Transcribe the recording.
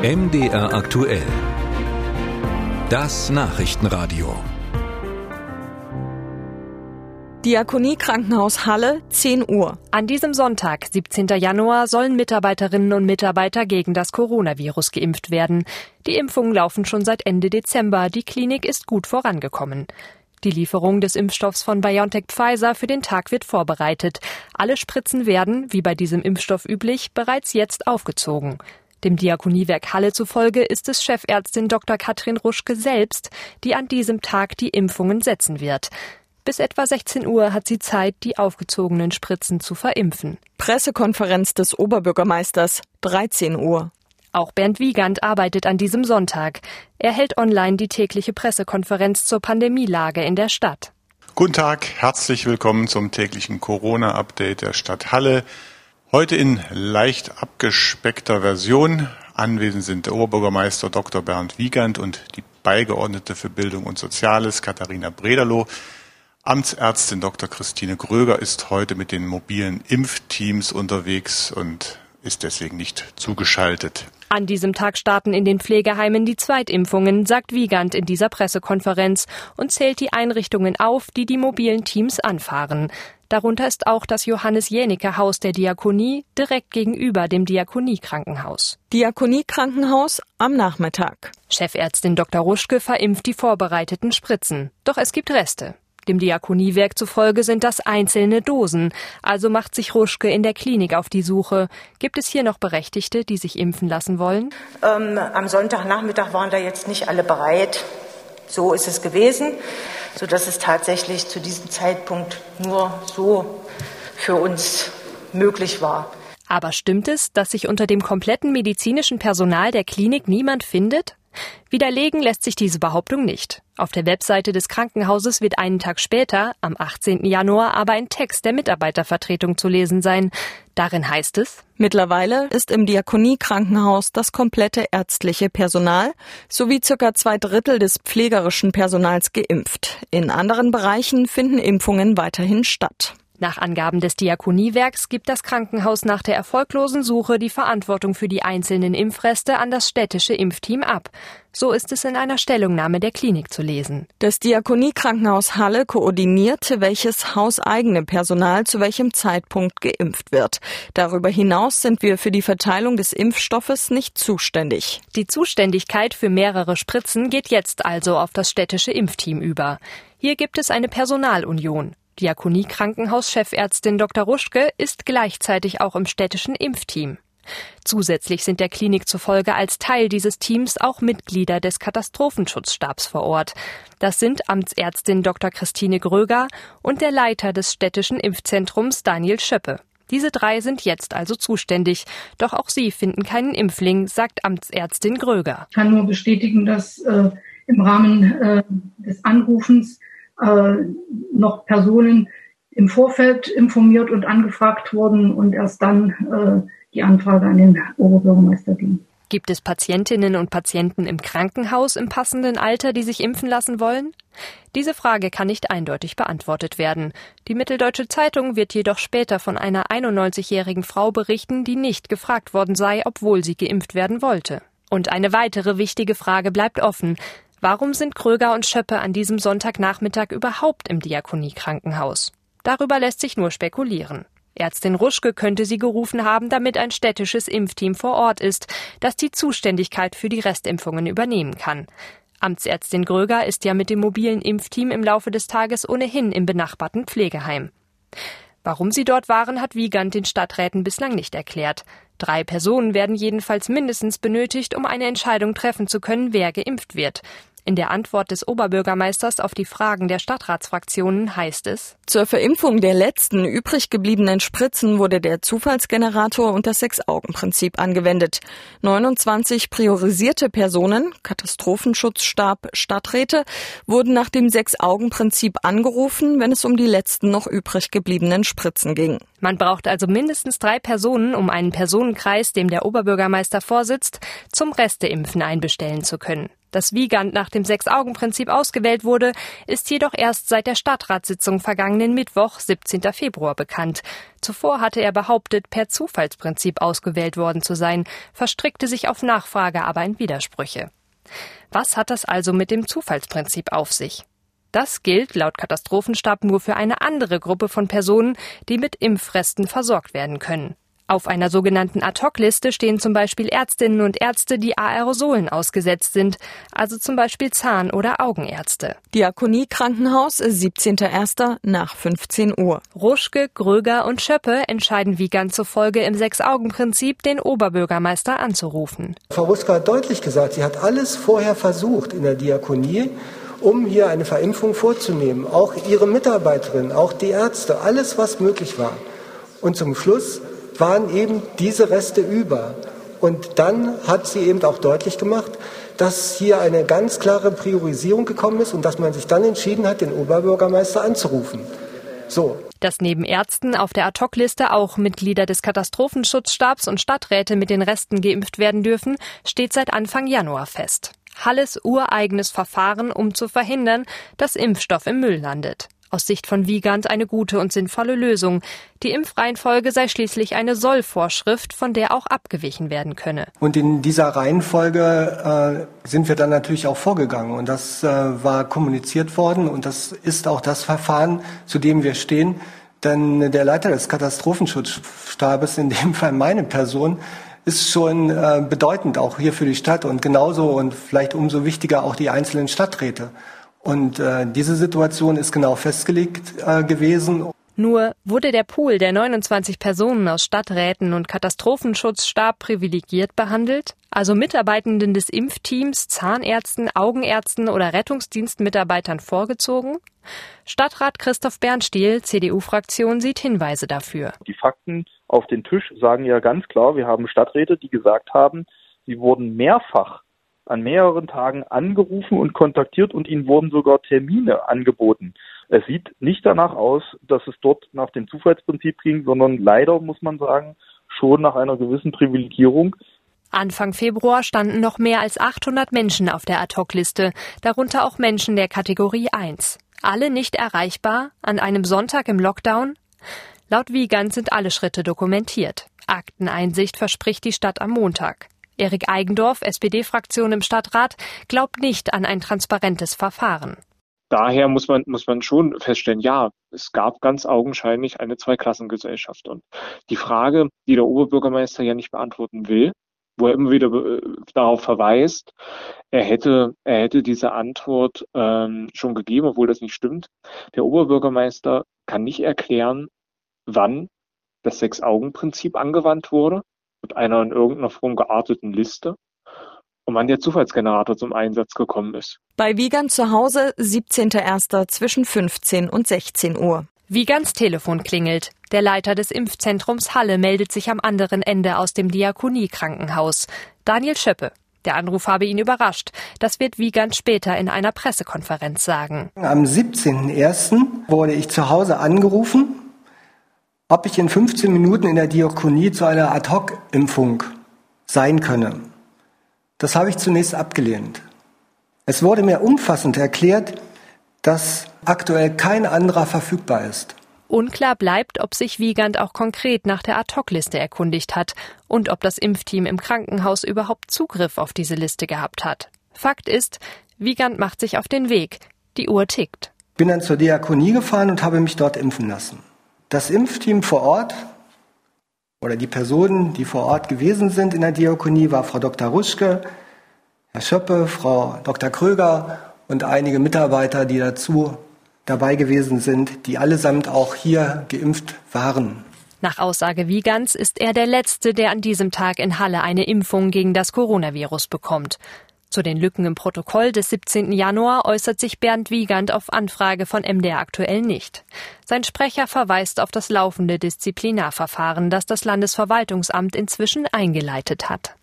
MDR aktuell. Das Nachrichtenradio. Diakonie Krankenhaus Halle, 10 Uhr. An diesem Sonntag, 17. Januar, sollen Mitarbeiterinnen und Mitarbeiter gegen das Coronavirus geimpft werden. Die Impfungen laufen schon seit Ende Dezember. Die Klinik ist gut vorangekommen. Die Lieferung des Impfstoffs von BioNTech Pfizer für den Tag wird vorbereitet. Alle Spritzen werden, wie bei diesem Impfstoff üblich, bereits jetzt aufgezogen. Dem Diakoniewerk Halle zufolge ist es Chefärztin Dr. Katrin Ruschke selbst, die an diesem Tag die Impfungen setzen wird. Bis etwa 16 Uhr hat sie Zeit, die aufgezogenen Spritzen zu verimpfen. Pressekonferenz des Oberbürgermeisters, 13 Uhr. Auch Bernd Wiegand arbeitet an diesem Sonntag. Er hält online die tägliche Pressekonferenz zur Pandemielage in der Stadt. Guten Tag, herzlich willkommen zum täglichen Corona-Update der Stadt Halle. Heute in leicht abgespeckter Version. Anwesend sind der Oberbürgermeister Dr. Bernd Wiegand und die Beigeordnete für Bildung und Soziales Katharina Brederloh. Amtsärztin Dr. Christine Gröger ist heute mit den mobilen Impfteams unterwegs und ist deswegen nicht zugeschaltet. An diesem Tag starten in den Pflegeheimen die Zweitimpfungen, sagt Wiegand in dieser Pressekonferenz und zählt die Einrichtungen auf, die die mobilen Teams anfahren. Darunter ist auch das Johannes Jänicke Haus der Diakonie direkt gegenüber dem Diakoniekrankenhaus. Diakoniekrankenhaus am Nachmittag. Chefärztin Dr. Ruschke verimpft die vorbereiteten Spritzen. Doch es gibt Reste. Dem Diakoniewerk zufolge sind das einzelne Dosen. Also macht sich Ruschke in der Klinik auf die Suche. Gibt es hier noch Berechtigte, die sich impfen lassen wollen? Ähm, am Sonntagnachmittag waren da jetzt nicht alle bereit. So ist es gewesen, sodass es tatsächlich zu diesem Zeitpunkt nur so für uns möglich war. Aber stimmt es, dass sich unter dem kompletten medizinischen Personal der Klinik niemand findet? Widerlegen lässt sich diese Behauptung nicht. Auf der Webseite des Krankenhauses wird einen Tag später, am 18. Januar, aber ein Text der Mitarbeitervertretung zu lesen sein. Darin heißt es, Mittlerweile ist im Diakoniekrankenhaus das komplette ärztliche Personal sowie circa zwei Drittel des pflegerischen Personals geimpft. In anderen Bereichen finden Impfungen weiterhin statt. Nach Angaben des Diakoniewerks gibt das Krankenhaus nach der erfolglosen Suche die Verantwortung für die einzelnen Impfreste an das städtische Impfteam ab. So ist es in einer Stellungnahme der Klinik zu lesen. Das Diakoniekrankenhaus Halle koordiniert, welches hauseigene Personal zu welchem Zeitpunkt geimpft wird. Darüber hinaus sind wir für die Verteilung des Impfstoffes nicht zuständig. Die Zuständigkeit für mehrere Spritzen geht jetzt also auf das städtische Impfteam über. Hier gibt es eine Personalunion. Diakonie-Krankenhauschefärztin Dr. Ruschke ist gleichzeitig auch im städtischen Impfteam. Zusätzlich sind der Klinik zufolge als Teil dieses Teams auch Mitglieder des Katastrophenschutzstabs vor Ort. Das sind Amtsärztin Dr. Christine Gröger und der Leiter des städtischen Impfzentrums Daniel Schöppe. Diese drei sind jetzt also zuständig. Doch auch sie finden keinen Impfling, sagt Amtsärztin Gröger. Ich kann nur bestätigen, dass äh, im Rahmen äh, des Anrufens äh, noch Personen im Vorfeld informiert und angefragt wurden und erst dann äh, die Anfrage an den Oberbürgermeister ging. Gibt es Patientinnen und Patienten im Krankenhaus im passenden Alter, die sich impfen lassen wollen? Diese Frage kann nicht eindeutig beantwortet werden. Die Mitteldeutsche Zeitung wird jedoch später von einer 91-jährigen Frau berichten, die nicht gefragt worden sei, obwohl sie geimpft werden wollte. Und eine weitere wichtige Frage bleibt offen. Warum sind Kröger und Schöppe an diesem Sonntagnachmittag überhaupt im Diakoniekrankenhaus? Darüber lässt sich nur spekulieren. Ärztin Ruschke könnte sie gerufen haben, damit ein städtisches Impfteam vor Ort ist, das die Zuständigkeit für die Restimpfungen übernehmen kann. Amtsärztin Gröger ist ja mit dem mobilen Impfteam im Laufe des Tages ohnehin im benachbarten Pflegeheim. Warum sie dort waren, hat Wiegand den Stadträten bislang nicht erklärt. Drei Personen werden jedenfalls mindestens benötigt, um eine Entscheidung treffen zu können, wer geimpft wird. In der Antwort des Oberbürgermeisters auf die Fragen der Stadtratsfraktionen heißt es, zur Verimpfung der letzten übrig gebliebenen Spritzen wurde der Zufallsgenerator und das Sechs-Augen-Prinzip angewendet. 29 priorisierte Personen, Katastrophenschutzstab, Stadträte, wurden nach dem Sechs-Augen-Prinzip angerufen, wenn es um die letzten noch übrig gebliebenen Spritzen ging. Man braucht also mindestens drei Personen, um einen Personenkreis, dem der Oberbürgermeister vorsitzt, zum Resteimpfen einbestellen zu können. Dass Wiegand nach dem Sechs-Augen-Prinzip ausgewählt wurde, ist jedoch erst seit der Stadtratssitzung vergangenen Mittwoch, 17. Februar, bekannt. Zuvor hatte er behauptet, per Zufallsprinzip ausgewählt worden zu sein, verstrickte sich auf Nachfrage aber in Widersprüche. Was hat das also mit dem Zufallsprinzip auf sich? Das gilt laut Katastrophenstab nur für eine andere Gruppe von Personen, die mit Impfresten versorgt werden können. Auf einer sogenannten Ad-Hoc-Liste stehen zum Beispiel Ärztinnen und Ärzte, die Aerosolen ausgesetzt sind, also zum Beispiel Zahn- oder Augenärzte. Diakonie Krankenhaus, 17.01. nach 15 Uhr. Ruschke, Gröger und Schöppe entscheiden wie ganz zufolge im Sechs-Augen-Prinzip, den Oberbürgermeister anzurufen. Frau Ruschke hat deutlich gesagt, sie hat alles vorher versucht in der Diakonie um hier eine Verimpfung vorzunehmen. Auch ihre Mitarbeiterin, auch die Ärzte, alles, was möglich war. Und zum Schluss waren eben diese Reste über. Und dann hat sie eben auch deutlich gemacht, dass hier eine ganz klare Priorisierung gekommen ist und dass man sich dann entschieden hat, den Oberbürgermeister anzurufen. So. Dass neben Ärzten auf der Ad-Hoc-Liste auch Mitglieder des Katastrophenschutzstabs und Stadträte mit den Resten geimpft werden dürfen, steht seit Anfang Januar fest. Halles ureigenes Verfahren, um zu verhindern, dass Impfstoff im Müll landet aus Sicht von Wiegand eine gute und sinnvolle Lösung. Die Impfreihenfolge sei schließlich eine Sollvorschrift, von der auch abgewichen werden könne. Und in dieser Reihenfolge äh, sind wir dann natürlich auch vorgegangen. Und das äh, war kommuniziert worden und das ist auch das Verfahren, zu dem wir stehen. Denn der Leiter des Katastrophenschutzstabes, in dem Fall meine Person, ist schon äh, bedeutend, auch hier für die Stadt und genauso und vielleicht umso wichtiger auch die einzelnen Stadträte. Und äh, diese Situation ist genau festgelegt äh, gewesen. Nur wurde der Pool der 29 Personen aus Stadträten und Katastrophenschutzstab privilegiert behandelt, also Mitarbeitenden des Impfteams, Zahnärzten, Augenärzten oder Rettungsdienstmitarbeitern vorgezogen? Stadtrat Christoph Bernstiel, CDU-Fraktion, sieht Hinweise dafür. Die Fakten auf den Tisch sagen ja ganz klar, wir haben Stadträte, die gesagt haben, sie wurden mehrfach an mehreren Tagen angerufen und kontaktiert und ihnen wurden sogar Termine angeboten. Es sieht nicht danach aus, dass es dort nach dem Zufallsprinzip ging, sondern leider, muss man sagen, schon nach einer gewissen Privilegierung. Anfang Februar standen noch mehr als 800 Menschen auf der Ad-Hoc-Liste, darunter auch Menschen der Kategorie 1. Alle nicht erreichbar, an einem Sonntag im Lockdown? Laut Wiegand sind alle Schritte dokumentiert. Akteneinsicht verspricht die Stadt am Montag. Erik Eigendorf, SPD-Fraktion im Stadtrat, glaubt nicht an ein transparentes Verfahren. Daher muss man, muss man schon feststellen, ja, es gab ganz augenscheinlich eine Zweiklassengesellschaft. Und die Frage, die der Oberbürgermeister ja nicht beantworten will, wo er immer wieder äh, darauf verweist, er hätte, er hätte diese Antwort ähm, schon gegeben, obwohl das nicht stimmt. Der Oberbürgermeister kann nicht erklären, wann das Sechs-Augen-Prinzip angewandt wurde mit einer in irgendeiner Form gearteten Liste und wann der Zufallsgenerator zum Einsatz gekommen ist. Bei Wiegand zu Hause 17.01. zwischen 15 und 16 Uhr. Wiegands Telefon klingelt. Der Leiter des Impfzentrums Halle meldet sich am anderen Ende aus dem Diakonie-Krankenhaus. Daniel Schöppe. Der Anruf habe ihn überrascht. Das wird Wiegand später in einer Pressekonferenz sagen. Am 17.01. wurde ich zu Hause angerufen ob ich in 15 Minuten in der Diakonie zu einer Ad-Hoc-Impfung sein könne. Das habe ich zunächst abgelehnt. Es wurde mir umfassend erklärt, dass aktuell kein anderer verfügbar ist. Unklar bleibt, ob sich Wiegand auch konkret nach der Ad-Hoc-Liste erkundigt hat und ob das Impfteam im Krankenhaus überhaupt Zugriff auf diese Liste gehabt hat. Fakt ist, Wiegand macht sich auf den Weg. Die Uhr tickt. Bin dann zur Diakonie gefahren und habe mich dort impfen lassen. Das Impfteam vor Ort oder die Personen, die vor Ort gewesen sind in der Diakonie, war Frau Dr. Ruschke, Herr Schöppe, Frau Dr. Kröger und einige Mitarbeiter, die dazu dabei gewesen sind, die allesamt auch hier geimpft waren. Nach Aussage Wiegans ist er der Letzte, der an diesem Tag in Halle eine Impfung gegen das Coronavirus bekommt. Zu den Lücken im Protokoll des 17. Januar äußert sich Bernd Wiegand auf Anfrage von MDR aktuell nicht. Sein Sprecher verweist auf das laufende Disziplinarverfahren, das das Landesverwaltungsamt inzwischen eingeleitet hat.